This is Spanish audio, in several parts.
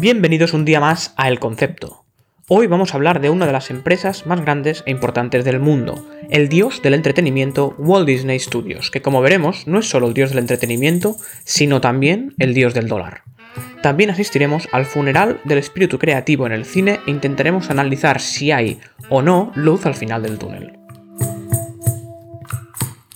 Bienvenidos un día más a El Concepto. Hoy vamos a hablar de una de las empresas más grandes e importantes del mundo, el dios del entretenimiento Walt Disney Studios, que como veremos no es solo el dios del entretenimiento, sino también el dios del dólar. También asistiremos al funeral del espíritu creativo en el cine e intentaremos analizar si hay o no luz al final del túnel.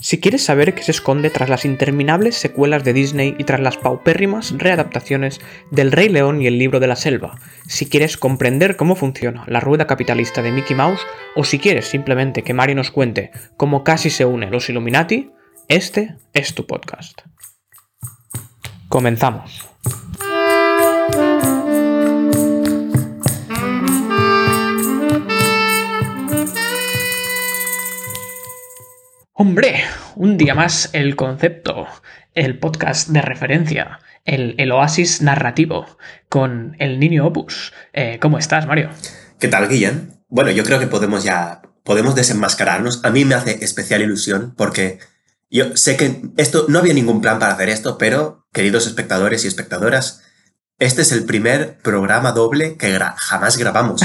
Si quieres saber qué se esconde tras las interminables secuelas de Disney y tras las paupérrimas readaptaciones del Rey León y el Libro de la Selva, si quieres comprender cómo funciona la rueda capitalista de Mickey Mouse, o si quieres simplemente que Mario nos cuente cómo casi se une los Illuminati, este es tu podcast. Comenzamos. Hombre, un día más el concepto, el podcast de referencia, el, oasis narrativo con el niño Opus. Eh, ¿Cómo estás, Mario? ¿Qué tal, Guillem? Bueno, yo creo que podemos ya, podemos desenmascararnos. A mí me hace especial ilusión porque yo sé que esto, no había ningún plan para hacer esto, pero, queridos espectadores y espectadoras, este es el primer programa doble que jamás grabamos.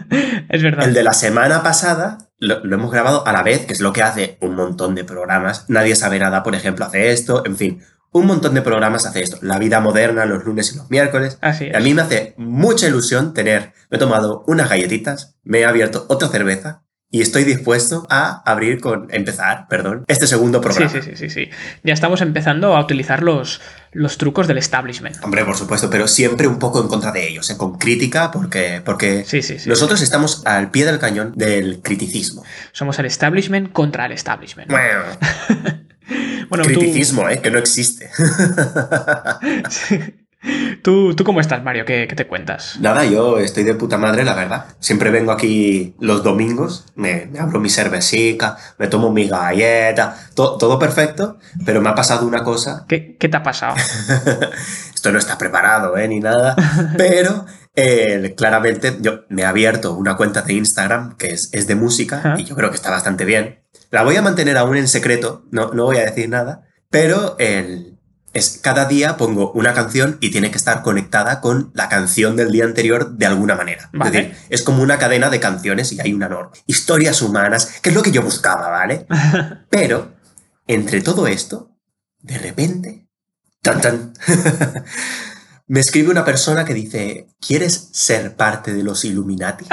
es verdad. El de la semana pasada lo, hemos grabado a la vez, que es lo que hace un montón de programas. Nadie sabe nada, por ejemplo, hace esto, en fin. Un montón de programas hace esto. La vida moderna, los lunes y los miércoles. Así A mí me hace mucha ilusión tener. Me he tomado unas galletitas, me he abierto otra cerveza y estoy dispuesto a abrir con, empezar, perdón, este segundo programa. Sí, sí, sí, sí, Ya estamos empezando a utilizar los, los trucos del establishment. Hombre, por supuesto, pero siempre un poco en contra de ellos, ¿eh? con crítica, porque, porque nosotros estamos al pie del cañón del criticismo. Somos el establishment contra el establishment. Bueno. bueno criticismo, ¿eh? Que no existe. ¿Tú, ¿Tú cómo estás, Mario? ¿Qué, te cuentas? Nada, yo estoy de puta madre, la verdad. Siempre vengo aquí los domingos, me, abro mi cervecita, me tomo mi galleta, todo perfecto, pero me ha pasado una cosa. ¿Qué, qué te ha pasado? Esto no está preparado, ¿eh? Ni nada, pero eh, claramente yo me he abierto una cuenta de Instagram que es, es de música y yo creo que está bastante bien. La voy a mantener aún en secreto, no, no voy a decir nada, pero el, es cada día pongo una canción y tiene que estar conectada con la canción del día anterior de alguna manera. Es decir, es como una cadena de canciones y hay una norma. Historias humanas, que es lo que yo buscaba, ¿vale? Pero, entre todo esto, de repente, tan tan, me escribe una persona que dice, ¿quieres ser parte de los Illuminati?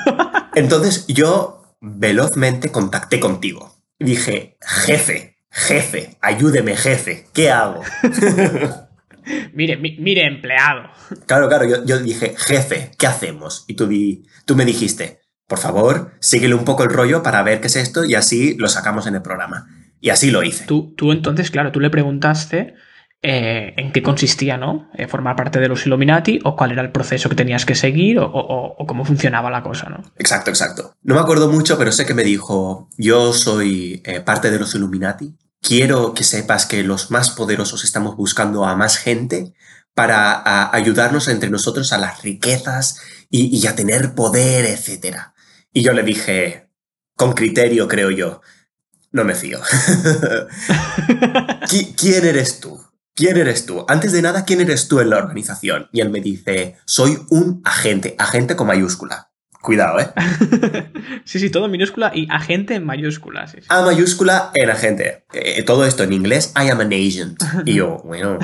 Entonces yo velozmente contacté contigo. Dije, jefe, Jefe, ayúdeme, jefe, ¿qué hago? mire, mire, empleado. Claro, claro, yo, dije, jefe, ¿qué hacemos? Y tú, tú me dijiste, por favor, síguele un poco el rollo para ver qué es esto y así lo sacamos en el programa. Y así lo hice. Tú, tú entonces, claro, tú le preguntaste eh, en qué consistía, ¿no? Eh, formar parte de los Illuminati o cuál era el proceso que tenías que seguir o, cómo funcionaba la cosa, ¿no? Exacto, exacto. No me acuerdo mucho, pero sé que me dijo, yo soy eh, parte de los Illuminati. Quiero que sepas que los más poderosos estamos buscando a más gente para ayudarnos entre nosotros a las riquezas y, y a tener poder, etc. Y yo le dije, con criterio, creo yo, no me fío. ¿Quién eres tú? ¿quién eres tú? Antes de nada, ¿quién eres tú en la organización? Y él me dice, soy un agente, agente con mayúscula. Cuidado, ¿eh? sí, sí, todo en minúscula y agente en mayúscula. A mayúscula en agente. Eh, todo esto en inglés, I am an agent. Y yo, bueno.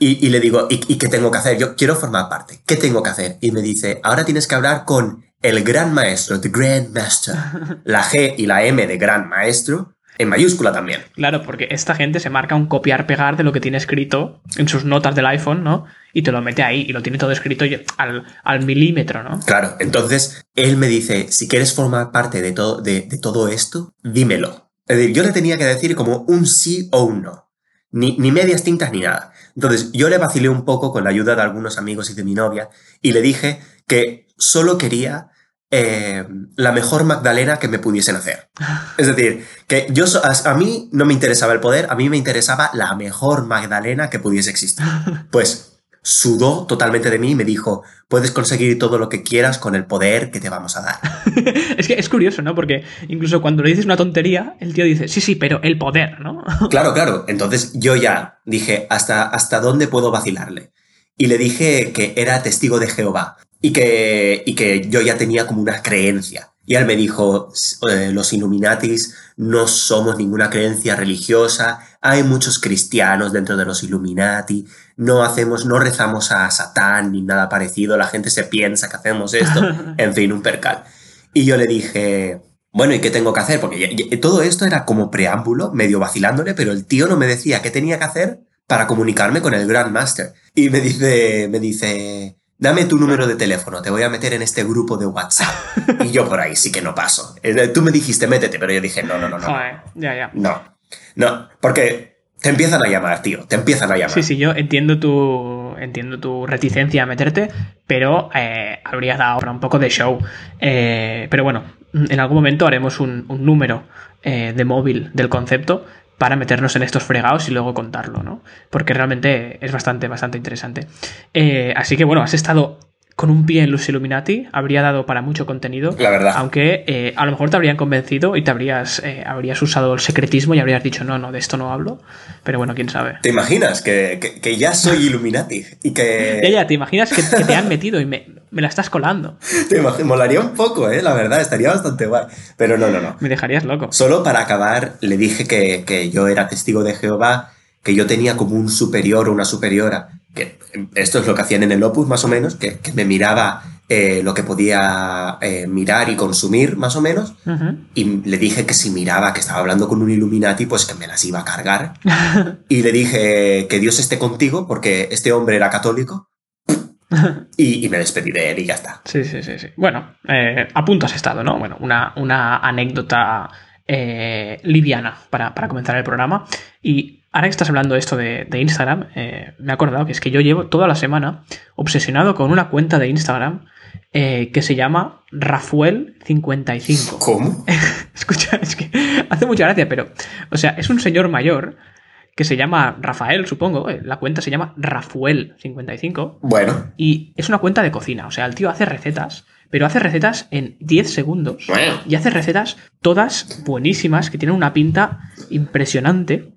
Y, le digo, ¿y, qué tengo que hacer? Yo quiero formar parte. ¿Qué tengo que hacer? Y me dice, ahora tienes que hablar con el gran maestro, the grand master. La G y la M de gran maestro en mayúscula también. Claro, porque esta gente se marca un copiar-pegar de lo que tiene escrito en sus notas del iPhone, ¿no? Y te lo mete ahí y lo tiene todo escrito al, milímetro, ¿no? Claro, entonces él me dice, si quieres formar parte de todo, de, todo esto, dímelo. Es decir, yo le tenía que decir como un sí o un no. Ni, ni medias tintas ni nada. Entonces yo le vacilé un poco con la ayuda de algunos amigos y de mi novia y le dije que solo quería eh, la mejor Magdalena que me pudiesen hacer. Es decir, que yo a, mí no me interesaba el poder, a mí me interesaba la mejor Magdalena que pudiese existir. Pues sudó totalmente de mí y me dijo, puedes conseguir todo lo que quieras con el poder que te vamos a dar. es que es curioso, ¿no? Porque incluso cuando le dices una tontería, el tío dice, sí, sí, pero el poder, ¿no? claro, claro. Entonces yo ya dije, ¿hasta, hasta dónde puedo vacilarle? Y le dije que era testigo de Jehová y que, y que yo ya tenía como una creencia. Y él me dijo, eh, los Illuminatis no somos ninguna creencia religiosa, hay muchos cristianos dentro de los Illuminati, no hacemos, no rezamos a Satán ni nada parecido, la gente se piensa que hacemos esto, en fin, un percal. Y yo le dije, bueno, ¿y qué tengo que hacer? Porque todo esto era como preámbulo, medio vacilándole, pero el tío no me decía qué tenía que hacer para comunicarme con el Grandmaster. Y me dice, me dice, dame tu número de teléfono, te voy a meter en este grupo de WhatsApp. Y yo por ahí sí que no paso. Eh, tú me dijiste, métete, pero yo dije, no, no, no, no. ya, ya. No, no, porque te empiezan a llamar, tío, te empiezan a llamar. Sí, sí, yo entiendo tu, entiendo tu reticencia a meterte, pero eh, habría dado un poco de show. Eh, pero bueno, en algún momento haremos un, número de móvil del concepto para meternos en estos fregados y luego contarlo, ¿no? Porque realmente es bastante, bastante interesante. Eh, así que bueno, has estado con un pie en los Illuminati, habría dado para mucho contenido. La verdad. Aunque eh, a lo mejor te habrían convencido y te habrías, eh, habrías usado el secretismo y habrías dicho, no, no, de esto no hablo. Pero bueno, quién sabe. ¿Te imaginas que, ya soy Illuminati? Y que... ya, ya, te imaginas que, te han metido y me, la estás colando. Te molaría un poco, ¿eh? La verdad, estaría bastante guay. Pero no, no, no. Me dejarías loco. Solo para acabar, le dije que, que yo era testigo de Jehová, que yo tenía como un superior o una superiora que esto es lo que hacían en el Opus más o menos, que, me miraba eh, lo que podía eh, mirar y consumir más o menos, y le dije que si miraba que estaba hablando con un Illuminati, pues que me las iba a cargar. y le dije que Dios esté contigo, porque este hombre era católico. y, me despedí de él y ya está. Sí, sí, sí. sí. Bueno, eh, a punto has estado, ¿no? Bueno, una, una anécdota liviana para, para comenzar el programa. Y ahora que estás hablando de esto de, Instagram, eh, me he acordado que es que yo llevo toda la semana obsesionado con una cuenta de Instagram eh, que se llama Rafuel55. ¿Cómo? Escucha, es que hace mucha gracia, pero, o sea, es un señor mayor que se llama Rafael, supongo. Eh, la cuenta se llama Rafuel55. Bueno. Y es una cuenta de cocina. O sea, el tío hace recetas, pero hace recetas en 10 segundos. Bueno. Y hace recetas todas buenísimas, que tienen una pinta impresionante.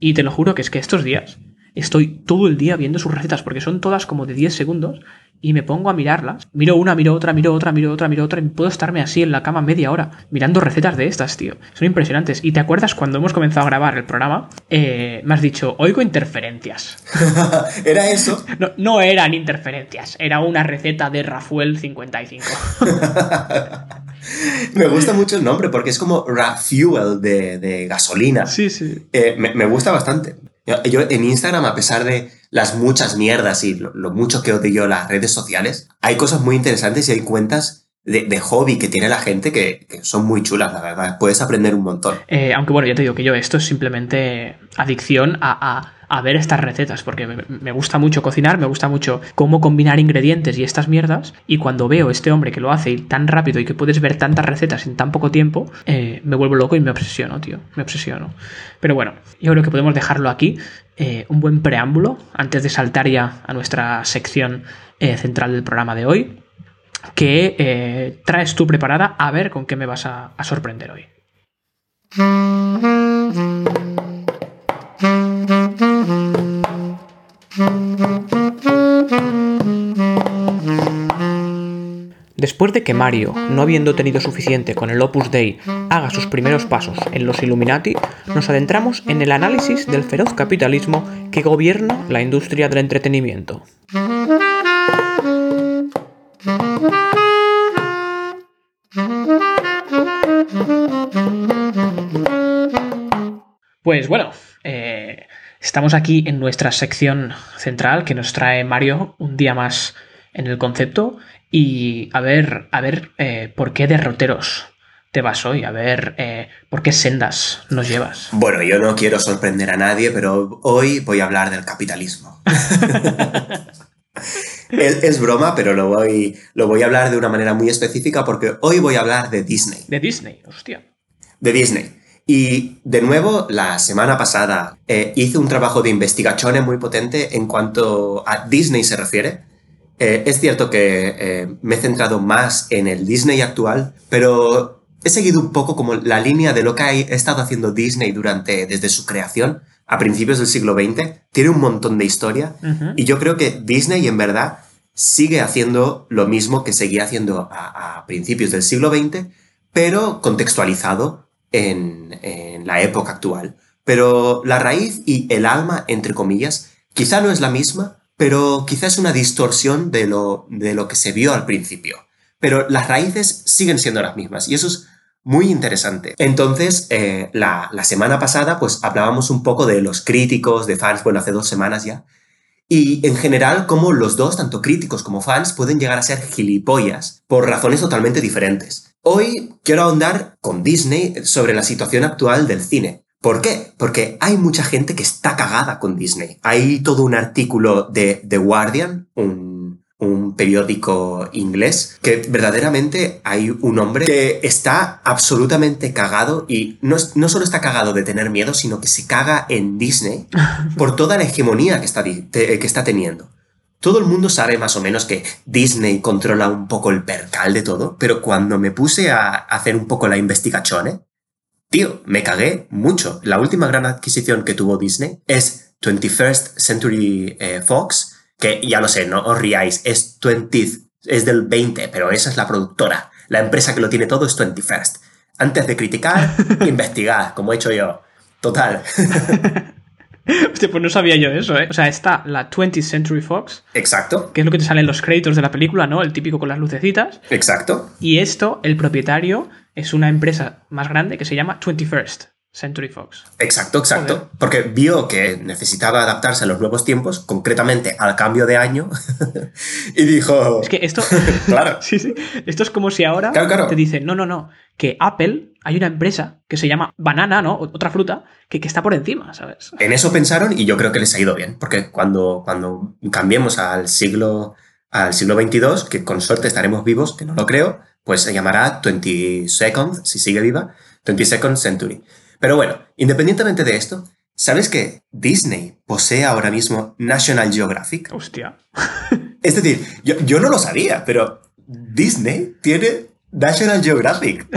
Y te lo juro que es que estos días estoy todo el día viendo sus recetas porque son todas como de 10 segundos y me pongo a mirarlas. Miro una, miro otra, miro otra, miro otra, miro otra y puedo estarme así en la cama media hora mirando recetas de estas, tío. Son impresionantes. Y te acuerdas cuando hemos comenzado a grabar el programa, eh, me has dicho, oigo interferencias. ¿Era eso? No, no eran interferencias, era una receta de Rafael 55. me gusta mucho el nombre porque es como Rafuel de, de gasolina. Sí, sí. Eh, me, gusta bastante. Yo, en Instagram, a pesar de las muchas mierdas y lo, mucho que odio las redes sociales, hay cosas muy interesantes y hay cuentas de, hobby que tiene la gente que, son muy chulas, la verdad. Puedes aprender un montón. Eh, aunque bueno, ya te digo que yo esto es simplemente adicción a a ver estas recetas, porque me gusta mucho cocinar, me gusta mucho cómo combinar ingredientes y estas mierdas, y cuando veo este hombre que lo hace tan rápido y que puedes ver tantas recetas en tan poco tiempo, eh, me vuelvo loco y me obsesiono, tío, me obsesiono. Pero bueno, yo creo que podemos dejarlo aquí, eh, un buen preámbulo, antes de saltar ya a nuestra sección eh, central del programa de hoy, que traes tú preparada a ver con qué me vas a sorprender hoy. Después de que Mario, no habiendo tenido suficiente con el Opus Dei, haga sus primeros pasos en los Illuminati, nos adentramos en el análisis del feroz capitalismo que gobierna la industria del entretenimiento. Pues bueno, eh, estamos aquí en nuestra sección central que nos trae Mario un día más en el concepto y a ver, a ver eh, por qué derroteros te vas hoy, a ver eh, por qué sendas nos llevas. Bueno, yo no quiero sorprender a nadie, pero hoy voy a hablar del capitalismo. es, broma, pero lo voy, lo voy a hablar de una manera muy específica porque hoy voy a hablar de Disney. De Disney, hostia. De Disney. Y de nuevo, la semana pasada eh, hice un trabajo de investigación muy potente en cuanto a Disney se refiere. Eh, es cierto que eh, me he centrado más en el Disney actual, pero he seguido un poco como la línea de lo que ha estado haciendo Disney durante, desde su creación a principios del siglo XX. Tiene un montón de historia y yo creo que Disney en verdad sigue haciendo lo mismo que seguía haciendo a, a principios del siglo XX, pero contextualizado en, la época actual. Pero la raíz y el alma, entre comillas, quizá no es la misma, pero quizá es una distorsión de lo, de lo que se vio al principio. Pero las raíces siguen siendo las mismas y eso es muy interesante. Entonces, eh, la, la, semana pasada, pues hablábamos un poco de los críticos, de fans, bueno, hace dos semanas ya, y en general cómo los dos, tanto críticos como fans, pueden llegar a ser gilipollas por razones totalmente diferentes. Hoy quiero ahondar con Disney sobre la situación actual del cine. ¿Por qué? Porque hay mucha gente que está cagada con Disney. Hay todo un artículo de The Guardian, un, periódico inglés, que verdaderamente hay un hombre que está absolutamente cagado y no, no solo está cagado de tener miedo, sino que se caga en Disney por toda la hegemonía que está, que está teniendo. Todo el mundo sabe más o menos que Disney controla un poco el percal de todo, pero cuando me puse a hacer un poco la investigación, tío, me cagué mucho. La última gran adquisición que tuvo Disney es 21st Century eh, Fox, que ya lo sé, no os riáis, es 20 es del 20, pero esa es la productora. La empresa que lo tiene todo es 21st. Antes de criticar, investigar, como he hecho yo. Total. Hostia, pues no sabía yo eso, ¿eh? O sea, está la 20th Century Fox. Exacto. Que es lo que te sale en los créditos de la película, ¿no? El típico con las lucecitas. Exacto. Y esto, el propietario, es una empresa más grande que se llama 21st. Century Fox. Exacto, exacto. Porque vio que necesitaba adaptarse a los nuevos tiempos, concretamente al cambio de año, y dijo... Es que esto... claro. sí, sí. Esto es como si ahora te dicen, no, no, no, que Apple, hay una empresa que se llama Banana, ¿no? Otra fruta, que, que está por encima, ¿sabes? En eso pensaron y yo creo que les ha ido bien, porque cuando, cuando cambiemos al siglo, al siglo XXII, que con suerte estaremos vivos, que no lo creo, pues se llamará 22nd, si sigue viva, 22nd Century. Pero bueno, independientemente de esto, ¿sabes que Disney posee ahora mismo National Geographic? Hostia. Es decir, yo, no lo sabía, pero Disney tiene National Geographic.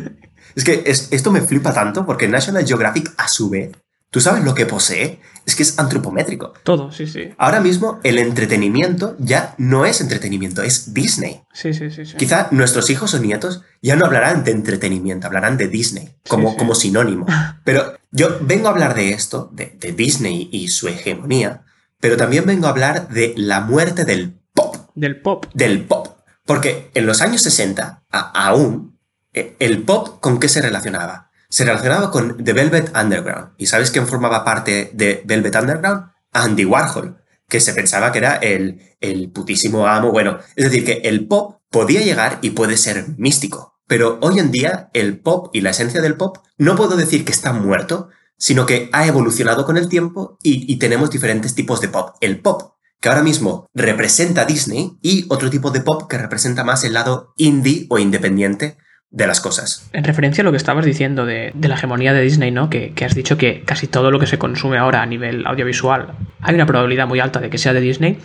es que esto me flipa tanto porque National Geographic a su vez ¿Tú sabes lo que posee? Es que es antropométrico. Todo, sí, sí. Ahora mismo el entretenimiento ya no es entretenimiento, es Disney. Sí, sí, sí. Quizá nuestros hijos o nietos ya no hablarán de entretenimiento, hablarán de Disney como, como sinónimo. Pero yo vengo a hablar de esto, de, Disney y su hegemonía, pero también vengo a hablar de la muerte del pop. Del pop. Del pop. Porque en los años 60, aún, eh, el pop con qué se relacionaba? Se relacionaba con The Velvet Underground. ¿Y sabes quién formaba parte de Velvet Underground? Andy Warhol, que se pensaba que era el, el putísimo amo. Bueno, es decir, que el pop podía llegar y puede ser místico. Pero hoy en día el pop y la esencia del pop no puedo decir que está muerto, sino que ha evolucionado con el tiempo y, y tenemos diferentes tipos de pop. El pop que ahora mismo representa Disney y otro tipo de pop que representa más el lado indie o independiente de las cosas. En referencia a lo que estabas diciendo de, la hegemonía de Disney, ¿no? Que, que, has dicho que casi todo lo que se consume ahora a nivel audiovisual hay una probabilidad muy alta de que sea de Disney.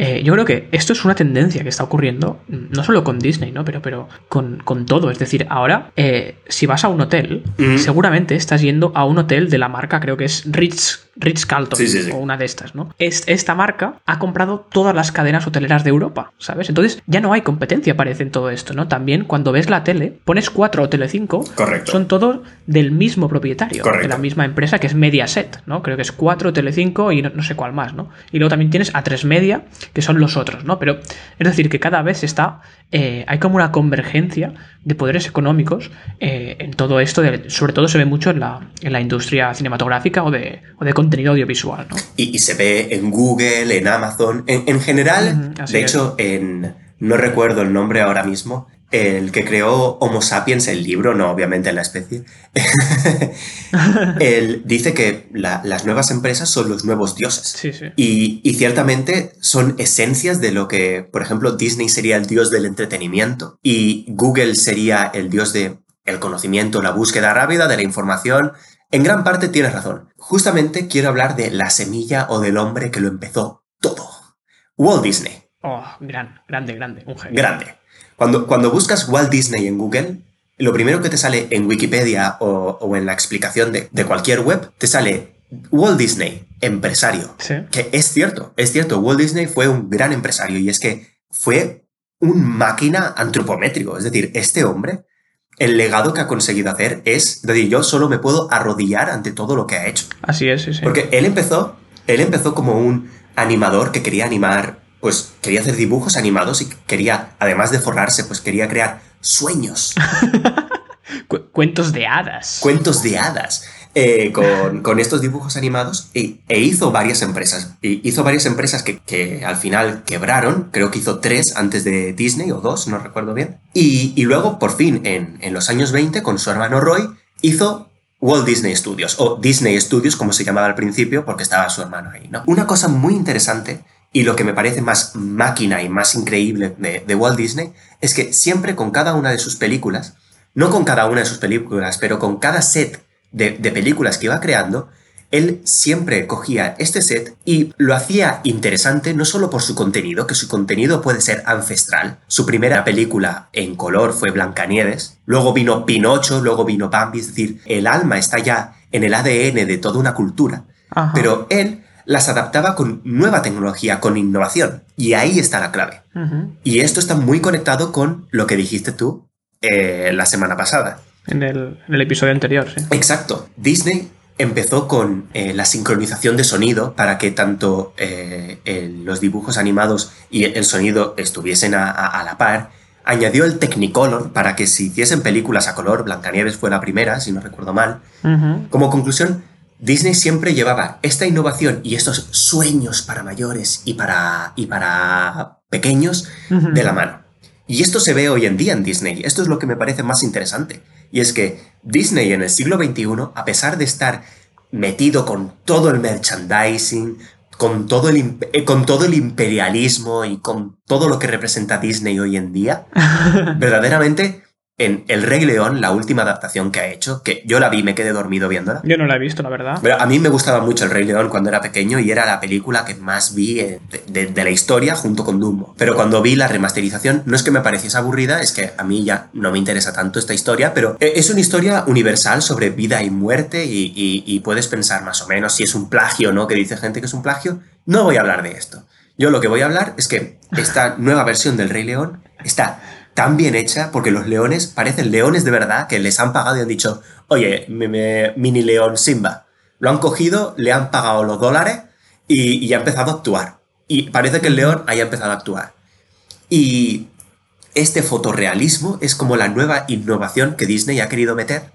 Eh, yo creo que esto es una tendencia que está ocurriendo, no solo con Disney, ¿no? Pero, pero con, todo. Es decir, ahora, eh, si vas a un hotel, seguramente estás yendo a un hotel de la marca, creo que es Ritz, Ritz Carlton, o una de estas, ¿no? esta marca ha comprado todas las cadenas hoteleras de Europa, ¿sabes? Entonces ya no hay competencia, parece, en todo esto, ¿no? También cuando ves la tele, pones 4 o Tele5, Correcto. son todos del mismo propietario, de la misma empresa que es Mediaset, ¿no? Creo que es 4 Tele5 y no, sé cuál más, ¿no? Y luego también tienes a 3 Media, que son los otros, ¿no? Pero es decir, que cada vez está, eh, hay como una convergencia de poderes económicos eh, en todo esto, sobre todo se ve mucho en la, en la industria cinematográfica o de, o de contenido audiovisual, ¿no? Y, se ve en Google, en Amazon, en, general, de hecho, en, no recuerdo el nombre ahora mismo, el que creó Homo sapiens, el libro, no obviamente la especie, él dice que las nuevas empresas son los nuevos dioses. Y, y, ciertamente son esencias de lo que, por ejemplo, Disney sería el dios del entretenimiento y Google sería el dios de el conocimiento, la búsqueda rápida de la información. En gran parte tienes razón. Justamente quiero hablar de la semilla o del hombre que lo empezó todo. Walt Disney. Oh, gran, grande, grande, un genio. Grande. Cuando, cuando buscas Walt Disney en Google, lo primero que te sale en Wikipedia o, en la explicación de, de, cualquier web, te sale Walt Disney, empresario. Sí. Que es cierto, es cierto, Walt Disney fue un gran empresario y es que fue un máquina antropométrico. Es decir, este hombre, el legado que ha conseguido hacer es, decir, yo solo me puedo arrodillar ante todo lo que ha hecho. Así es, sí, sí. Porque él empezó, él empezó como un animador que quería animar, pues quería hacer dibujos animados y quería, además de forrarse, pues quería crear sueños. Cuentos de hadas. Cuentos de hadas. Eh, con, estos dibujos animados e, hizo varias empresas. Y hizo varias empresas que, al final quebraron, creo que hizo tres antes de Disney o dos, no recuerdo bien. Y, luego, por fin, en, en, los años 20, con su hermano Roy, hizo Walt Disney Studios, o Disney Studios como se llamaba al principio, porque estaba su hermano ahí. ¿no? Una cosa muy interesante y lo que me parece más máquina y más increíble de, de Walt Disney es que siempre con cada una de sus películas, no con cada una de sus películas, pero con cada set de, películas que iba creando, él siempre cogía este set y lo hacía interesante no solo por su contenido, que su contenido puede ser ancestral. Su primera película en color fue Blancanieves, luego vino Pinocho, luego vino Bambi, es decir, el alma está ya en el ADN de toda una cultura, pero él las adaptaba con nueva tecnología, con innovación, y ahí está la clave. Y esto está muy conectado con lo que dijiste tú eh, la semana pasada en el, episodio anterior, sí. Exacto. Disney empezó con eh, la sincronización de sonido para que tanto eh, los dibujos animados y el sonido estuviesen a, la par. Añadió el Technicolor para que si hiciesen películas a color, Blancanieves fue la primera, si no recuerdo mal. Como conclusión, Disney siempre llevaba esta innovación y estos sueños para mayores y para, y para pequeños de la mano. Y esto se ve hoy en día en Disney. Esto es lo que me parece más interesante. Y es que Disney en el siglo XXI, a pesar de estar metido con todo el merchandising, con todo el, eh, con todo el imperialismo y con todo lo que representa Disney hoy en día, verdaderamente en El Rey León, la última adaptación que ha hecho, que yo la vi, me quedé dormido viéndola. Yo no la he visto, la verdad. Pero a mí me gustaba mucho El Rey León cuando era pequeño y era la película que más vi de, la historia junto con Dumbo. Pero cuando vi la remasterización, no es que me pareciese aburrida, es que a mí ya no me interesa tanto esta historia, pero eh, es una historia universal sobre vida y muerte y, y puedes pensar más o menos si es un plagio o no, que dice gente que es un plagio. No voy a hablar de esto. Yo lo que voy a hablar es que esta nueva versión del Rey León está tan bien hecha porque los leones parecen leones de verdad que les han pagado y han dicho, oye, mini león Simba. Lo han cogido, le han pagado los dólares y, y ha empezado a actuar. Y parece que el león haya empezado a actuar. Y este fotorrealismo es como la nueva innovación que Disney ha querido meter,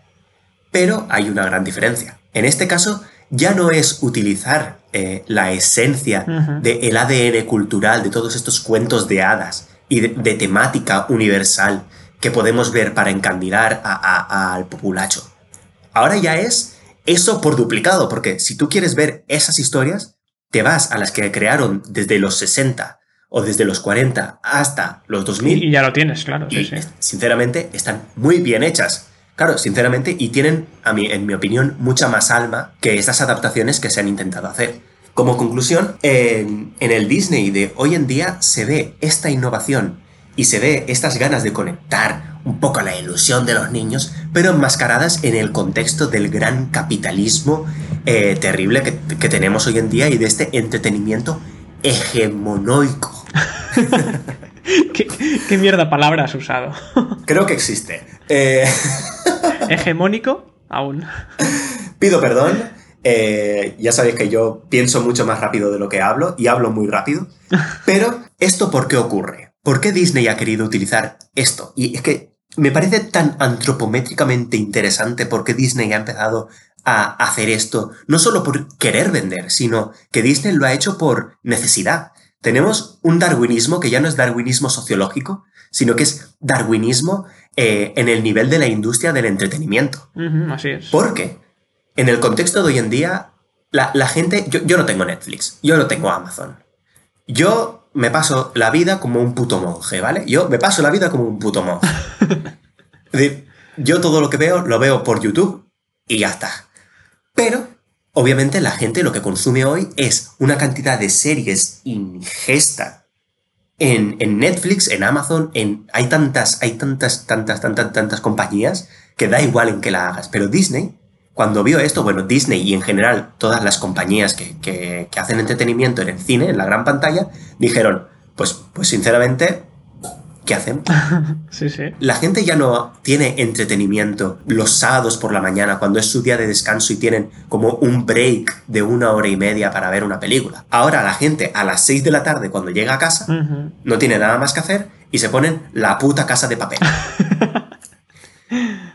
pero hay una gran diferencia. En este caso, ya no es utilizar eh, la esencia del ADN cultural de todos estos cuentos de hadas y de, temática universal que podemos ver para encandilar al populacho. Ahora ya es eso por duplicado, porque si tú quieres ver esas historias, te vas a las que crearon desde los 60 o desde los 40 hasta los 2000. Y ya lo tienes, claro. Y, Sinceramente, están muy bien hechas. Claro, sinceramente, y tienen, a mí, en mi opinión, mucha más alma que esas adaptaciones que se han intentado hacer. Como conclusión, en, el Disney de hoy en día se ve esta innovación y se ve estas ganas de conectar un poco la ilusión de los niños, pero enmascaradas en el contexto del gran capitalismo eh, terrible que, tenemos hoy en día y de este entretenimiento hegemonoico. ¿Qué, mierda palabra has usado? Creo que existe. Eh, ¿Hegemónico? Aún. Pido perdón. Eh, ya sabéis que yo pienso mucho más rápido de lo que hablo y hablo muy rápido. Pero, ¿esto por qué ocurre? ¿Por qué Disney ha querido utilizar esto? Y es que me parece tan antropométricamente interesante porque Disney ha empezado a hacer esto, no solo por querer vender, sino que Disney lo ha hecho por necesidad. Tenemos un darwinismo que ya no es darwinismo sociológico, sino que es darwinismo eh, en el nivel de la industria del entretenimiento. así es. ¿Por qué? En el contexto de hoy en día, la, gente, yo, no tengo Netflix, yo no tengo Amazon. Yo me paso la vida como un puto monje, ¿vale? Yo me paso la vida como un puto monje. Yo todo lo que veo lo veo por YouTube y ya está. Pero, obviamente, la gente lo que consume hoy es una cantidad de series ingesta en, en Netflix, en Amazon, en, hay tantas, hay tantas, tantas, tantas, tantas compañías que da igual en qué la hagas. Pero Disney, cuando vio esto, bueno, Disney y en general todas las compañías que, que, que hacen entretenimiento en el cine, en la gran pantalla, dijeron, pues, pues sinceramente, ¿qué hacen? sí, sí. La gente ya no tiene entretenimiento los sábados por la mañana, cuando es su día de descanso y tienen como un break de una hora y media para ver una película. Ahora la gente a las 6 de la tarde, cuando llega a casa, no tiene nada más que hacer y se ponen la puta casa de papel.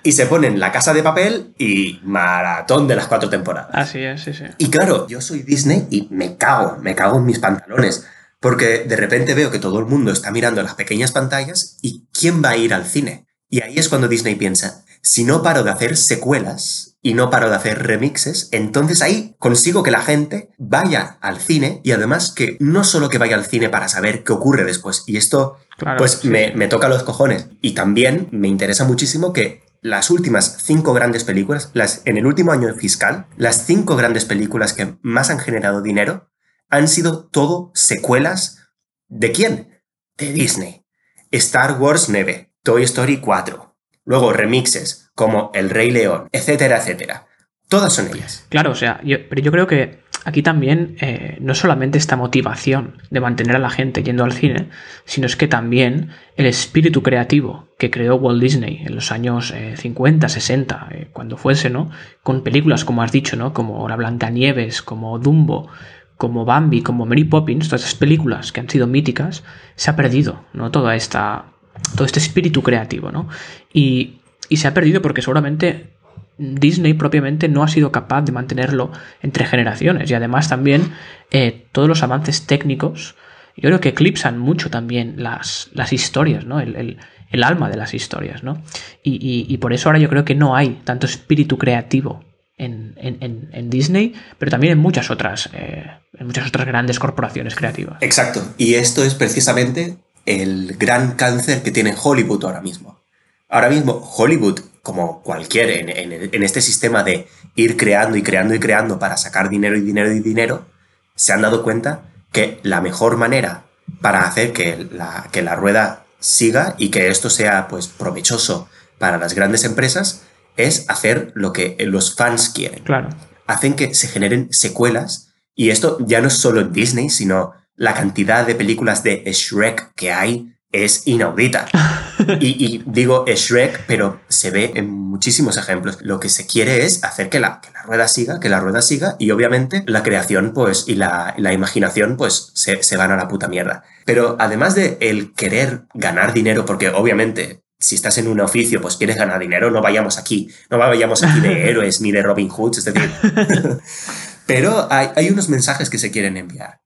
y se ponen la casa de papel y maratón de las cuatro temporadas. Así es, sí, sí. Y claro, yo soy Disney y me cago, me cago en mis pantalones. Porque de repente veo que todo el mundo está mirando las pequeñas pantallas y ¿quién va a ir al cine? Y ahí es cuando Disney piensa, si no paro de hacer secuelas y no paro de hacer remixes, entonces ahí consigo que la gente vaya al cine y además que no solo que vaya al cine para saber qué ocurre después, y esto pues me, me toca los cojones, y también me interesa muchísimo que las últimas cinco grandes películas, las, en el último año fiscal, las cinco grandes películas que más han generado dinero han sido todo secuelas de quién? De Disney. Star Wars 9, Toy Story 4, luego remixes como El Rey León, etcétera, etcétera. Todas son ellas. Claro, o sea, yo, pero yo creo que aquí también eh, no solamente esta motivación de mantener a la gente yendo al cine, sino es que también el espíritu creativo que creó Walt Disney en los años 50, 60, eh, cuando fuese, ¿no? Con películas, como has dicho, ¿no? Como La Blancanieves, como Dumbo, como Bambi, como Mary Poppins, todas esas películas que han sido míticas, se ha perdido, ¿no? Toda esta, todo este espíritu creativo, ¿no? Y, y se ha perdido porque seguramente Disney propiamente no ha sido capaz de mantenerlo entre generaciones y además también eh, todos los avances técnicos yo creo que eclipsan mucho también las, las historias, ¿no? El, el, alma de las historias, ¿no? Y, y, por eso ahora yo creo que no hay tanto espíritu creativo en, en, en Disney, pero también en muchas otras, eh, en muchas otras grandes corporaciones creativas. Exacto. Y esto es precisamente el gran cáncer que tiene Hollywood ahora mismo. Ahora mismo Hollywood, como cualquier en, en, este sistema de ir creando y creando y creando para sacar dinero y dinero y dinero, se han dado cuenta que la mejor manera para hacer que la, que la rueda siga y que esto sea pues provechoso para las grandes empresas es hacer lo que los fans quieren. Claro. Hacen que se generen secuelas y esto ya no es solo en Disney, sino la cantidad de películas de Shrek que hay es inaudita. y, digo Shrek, pero se ve en muchísimos ejemplos. Lo que se quiere es hacer que la, que la rueda siga, que la rueda siga, y obviamente la creación pues, y la, la imaginación pues se, se, van a la puta mierda. Pero además de el querer ganar dinero, porque obviamente si estás en un oficio, pues quieres ganar dinero, no vayamos aquí, no vayamos aquí de héroes ni de Robin Hood, es decir. Pero hay, hay unos mensajes que se quieren enviar.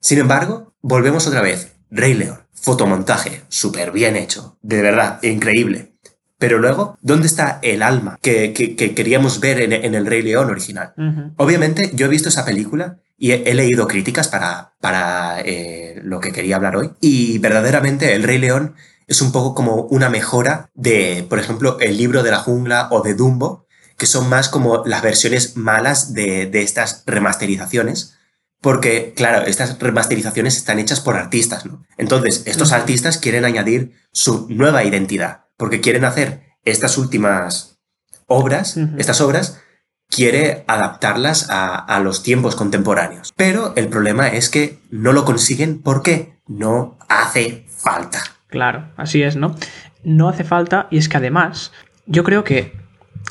Sin embargo, volvemos otra vez. Rey León, fotomontaje, súper bien hecho, de verdad, increíble. Pero luego, ¿dónde está el alma que, que, queríamos ver en, en, el Rey León original? Obviamente, yo he visto esa película y he, leído críticas para, para eh, lo que quería hablar hoy. Y verdaderamente, el Rey León es un poco como una mejora de, por ejemplo, el libro de la jungla o de Dumbo, que son más como las versiones malas de, de estas remasterizaciones. Porque, claro, estas remasterizaciones están hechas por artistas, ¿no? Entonces, estos artistas quieren añadir su nueva identidad, porque quieren hacer estas últimas obras, estas obras, quiere adaptarlas a, a, los tiempos contemporáneos. Pero el problema es que no lo consiguen porque no hace falta. Claro, así es, ¿no? No hace falta y es que además yo creo que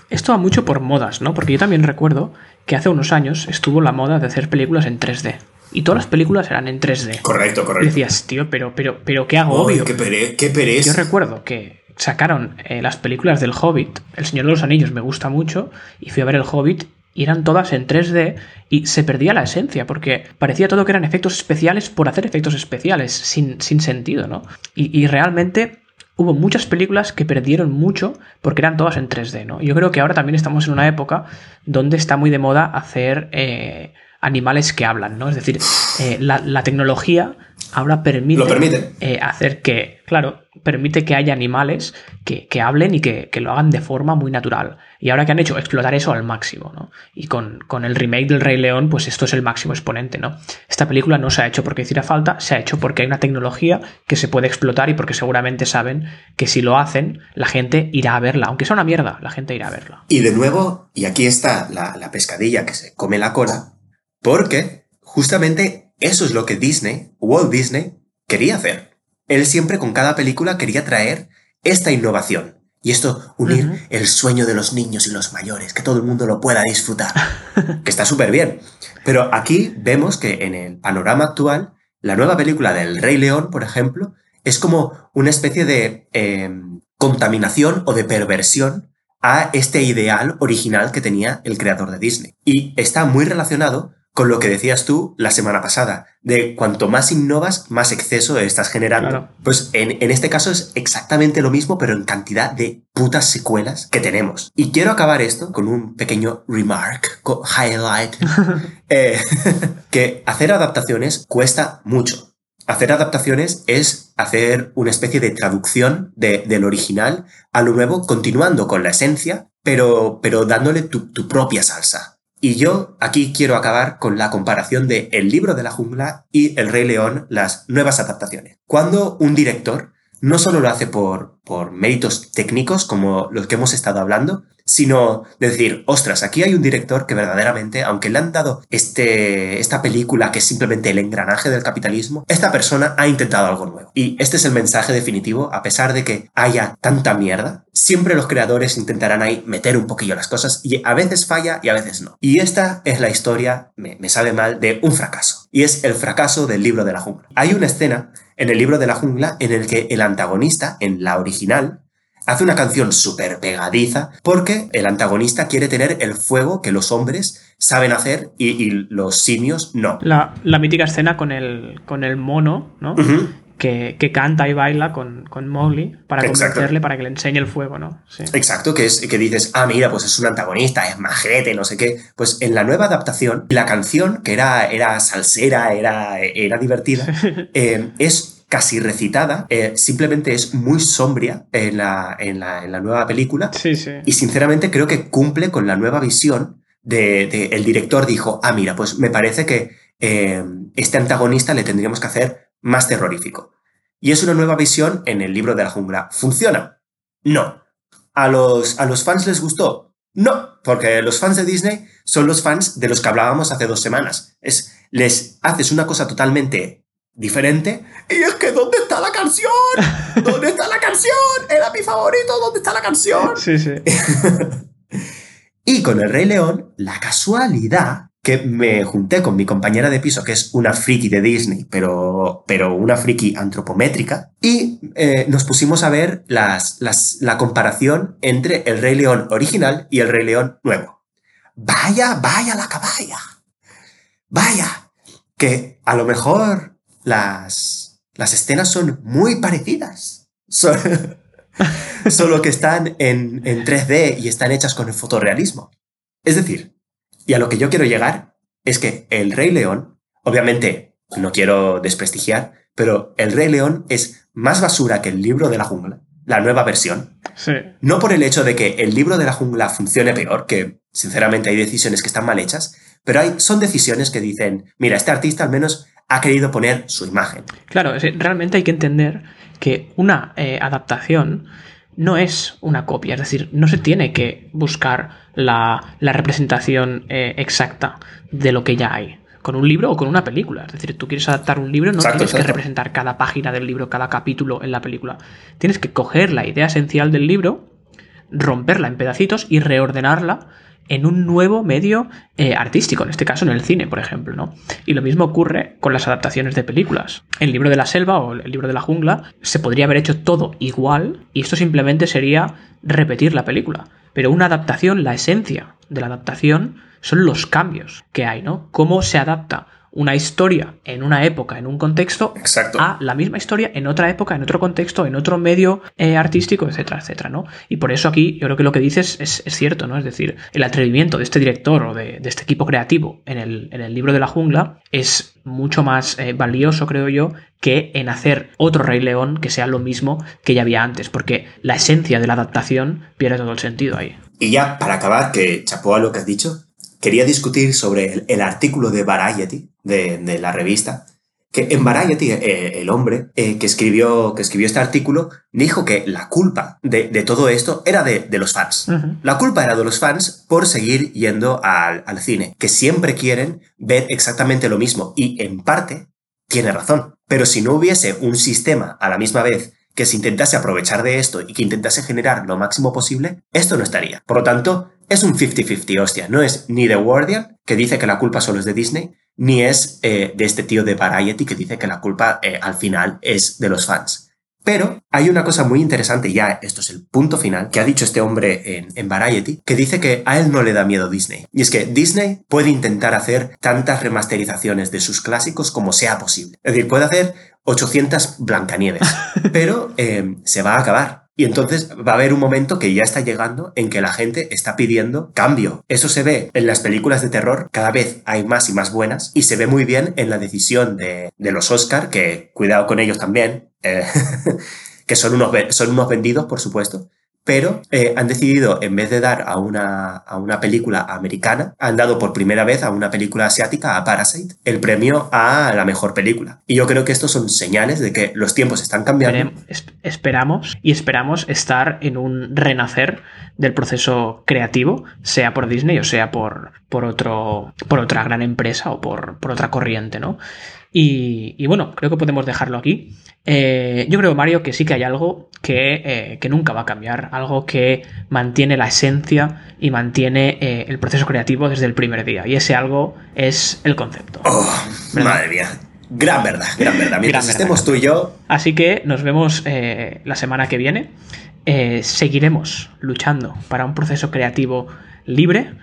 esto va mucho por modas, ¿no? Porque yo también recuerdo que hace unos años estuvo la moda de hacer películas en 3D. Y todas las películas eran en 3D. Correcto, correcto. Y decías, tío, pero, pero, pero ¿qué hago? Obvio. Qué, pere qué pereza. Yo recuerdo que sacaron eh, las películas del Hobbit. El Señor de los Anillos me gusta mucho. Y fui a ver el Hobbit y eran todas en 3D y se perdía la esencia porque parecía todo que eran efectos especiales por hacer efectos especiales, sin, sin sentido, ¿no? Y, y, realmente hubo muchas películas que perdieron mucho porque eran todas en 3D, ¿no? Yo creo que ahora también estamos en una época donde está muy de moda hacer eh, animales que hablan, ¿no? Es decir, eh, la, la, tecnología ahora permite, Lo permite. eh, hacer que, claro, permite que haya animales que, que hablen y que, que lo hagan de forma muy natural. Y ahora que han hecho explotar eso al máximo, ¿no? Y con, con el remake del Rey León, pues esto es el máximo exponente, ¿no? Esta película no se ha hecho porque hiciera falta, se ha hecho porque hay una tecnología que se puede explotar y porque seguramente saben que si lo hacen, la gente irá a verla. Aunque sea una mierda, la gente irá a verla. Y de nuevo, y aquí está la, la pescadilla que se come la cola, porque justamente eso es lo que Disney, Walt Disney, quería hacer. Él siempre con cada película quería traer esta innovación. Y esto, unir el sueño de los niños y los mayores, que todo el mundo lo pueda disfrutar. que está súper bien. Pero aquí vemos que en el panorama actual, la nueva película del Rey León, por ejemplo, es como una especie de eh, contaminación o de perversión a este ideal original que tenía el creador de Disney. Y está muy relacionado con lo que decías tú la semana pasada, de cuanto más innovas, más exceso estás generando. Claro. Pues en, en este caso es exactamente lo mismo, pero en cantidad de putas secuelas que tenemos. Y quiero acabar esto con un pequeño remark, highlight, eh, que hacer adaptaciones cuesta mucho. Hacer adaptaciones es hacer una especie de traducción de- del original a lo nuevo, continuando con la esencia, pero, pero dándole tu, tu propia salsa. Y yo aquí quiero acabar con la comparación de El libro de la jungla y El Rey León, las nuevas adaptaciones. Cuando un director no solo lo hace por, por méritos técnicos, como los que hemos estado hablando, sino de decir, ostras, aquí hay un director que verdaderamente, aunque le han dado este, esta película que es simplemente el engranaje del capitalismo, esta persona ha intentado algo nuevo. Y este es el mensaje definitivo, a pesar de que haya tanta mierda, siempre los creadores intentarán ahí meter un poquillo las cosas y a veces falla y a veces no. Y esta es la historia, me, me sabe mal, de un fracaso. Y es el fracaso del libro de la jungla. Hay una escena en el libro de la jungla en el que el antagonista, en la original, hace una canción súper pegadiza porque el antagonista quiere tener el fuego que los hombres saben hacer y, y los simios no. La, la mítica escena con el, con el mono, ¿no? Que, que canta y baila con, con Mowgli para Exacto. convencerle para que le enseñe el fuego, ¿no? Sí. Exacto, que es que dices, ah, mira, pues es un antagonista, es majete, no sé qué. Pues en la nueva adaptación, la canción, que era, era salsera, era, era divertida, eh, es casi recitada, eh, simplemente es muy sombria en la, en la, en la nueva película. Sí, sí. Y sinceramente creo que cumple con la nueva visión de, de- el director dijo, ah, mira, pues me parece que eh, este antagonista le tendríamos que hacer más terrorífico. Y es una nueva visión en el libro de la jungla. ¿Funciona? No. ¿A los, ¿A los fans les gustó? No, porque los fans de Disney son los fans de los que hablábamos hace dos semanas. Es, les haces una cosa totalmente diferente y es que ¿dónde está la canción? ¿Dónde está la canción? Era mi favorito, ¿dónde está la canción? Sí, sí. Y con el Rey León, la casualidad que me junté con mi compañera de piso, que es una friki de Disney, pero, pero una friki antropométrica, y eh, nos pusimos a ver las, las- la comparación entre el Rey León original y el Rey León nuevo. Vaya, vaya la caballa. Vaya, que a lo mejor las, las escenas son muy parecidas. Son- solo que están en, en 3D y están hechas con el fotorrealismo. Es decir, y a lo que yo quiero llegar es que el Rey León, obviamente no quiero desprestigiar, pero el Rey León es más basura que el libro de la jungla, la nueva versión. Sí. No por el hecho de que el libro de la jungla funcione peor, que sinceramente hay decisiones que están mal hechas, pero hay, son decisiones que dicen, mira, este artista al menos ha querido poner su imagen. Claro, realmente hay que entender que una eh, adaptación no es una copia, es decir, no se tiene que buscar la, la representación eh, exacta de lo que ya hay. Con un libro o con una película. Es decir, tú quieres adaptar un libro, no Exacto, tienes que representar cada página del libro, cada capítulo en la película. Tienes que coger la idea esencial del libro, romperla en pedacitos y reordenarla en un nuevo medio eh, artístico, en este caso en el cine, por ejemplo, ¿no? Y lo mismo ocurre con las adaptaciones de películas. El libro de la selva o el libro de la jungla se podría haber hecho todo igual y esto simplemente sería repetir la película. Pero una adaptación, la esencia de la adaptación son los cambios que hay, ¿no? Cómo se adapta una historia en una época, en un contexto, Exacto. a la misma historia en otra época, en otro contexto, en otro medio eh, artístico, etcétera, etcétera, ¿no? Y por eso aquí yo creo que lo que dices es, es cierto, ¿no? Es decir, el atrevimiento de este director o de, de este equipo creativo en el, en el, libro de la jungla es mucho más eh, valioso, creo yo, que en hacer otro Rey León que sea lo mismo que ya había antes, porque la esencia de la adaptación pierde todo el sentido ahí. Y ya, para acabar, que chapó a lo que has dicho, quería discutir sobre el, el artículo de Variety, de, de, la revista, que en Variety eh, el hombre eh, que, escribió, que escribió este artículo dijo que la culpa de, de todo esto era de, de los fans. Uh -huh. La culpa era de los fans por seguir yendo al, al cine, que siempre quieren ver exactamente lo mismo y en parte tiene razón. Pero si no hubiese un sistema a la misma vez que se intentase aprovechar de esto y que intentase generar lo máximo posible, esto no estaría. Por lo tanto, es un 50-50, hostia. No es ni The Guardian, que dice que la culpa solo es de Disney, ni es eh, de este tío de Variety, que dice que la culpa eh, al final es de los fans. Pero hay una cosa muy interesante, ya esto es el punto final, que ha dicho este hombre en, en, Variety, que dice que a él no le da miedo Disney. Y es que Disney puede intentar hacer tantas remasterizaciones de sus clásicos como sea posible. Es decir, puede hacer 800 Blancanieves, pero eh, se va a acabar. Y entonces va a haber un momento que ya está llegando en que la gente está pidiendo cambio. Eso se ve en las películas de terror, cada vez hay más y más buenas, y se ve muy bien en la decisión de, de los Oscar, que cuidado con ellos también, eh, que son unos, son unos vendidos, por supuesto, pero eh, han decidido, en vez de dar a una, a una película americana, han dado por primera vez a una película asiática, a Parasite, el premio a la mejor película. Y yo creo que estos son señales de que los tiempos están cambiando. Esperamos y esperamos estar en un renacer del proceso creativo, sea por Disney o sea por, por, otro, por otra gran empresa o por, por otra corriente, ¿no? Y, y, bueno, creo que podemos dejarlo aquí. Eh, yo creo, Mario, que sí que hay algo que, eh, que, nunca va a cambiar, algo que mantiene la esencia y mantiene eh, el proceso creativo desde el primer día. Y ese algo es el concepto. Oh, madre mía. Gran verdad, gran verdad. Mientras gran estemos verdad. tú y yo. Así que nos vemos la semana que viene. seguiremos luchando para un proceso creativo libre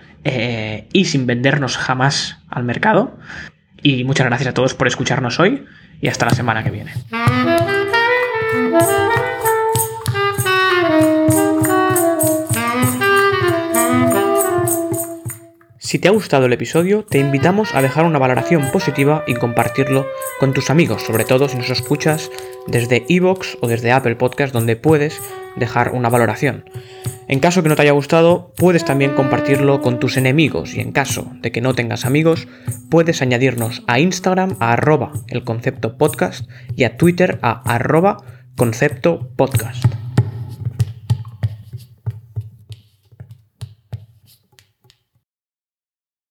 y sin vendernos jamás al mercado. Y muchas gracias a todos por escucharnos hoy y hasta la semana que viene. Si te ha gustado el episodio, te invitamos a dejar una valoración positiva y compartirlo con tus amigos, sobre todo si nos escuchas desde Evox o desde Apple Podcast, donde puedes dejar una valoración. En caso que no te haya gustado, puedes también compartirlo con tus enemigos y en caso de que no tengas amigos, puedes añadirnos a Instagram a arroba el concepto podcast y a Twitter a arroba concepto podcast.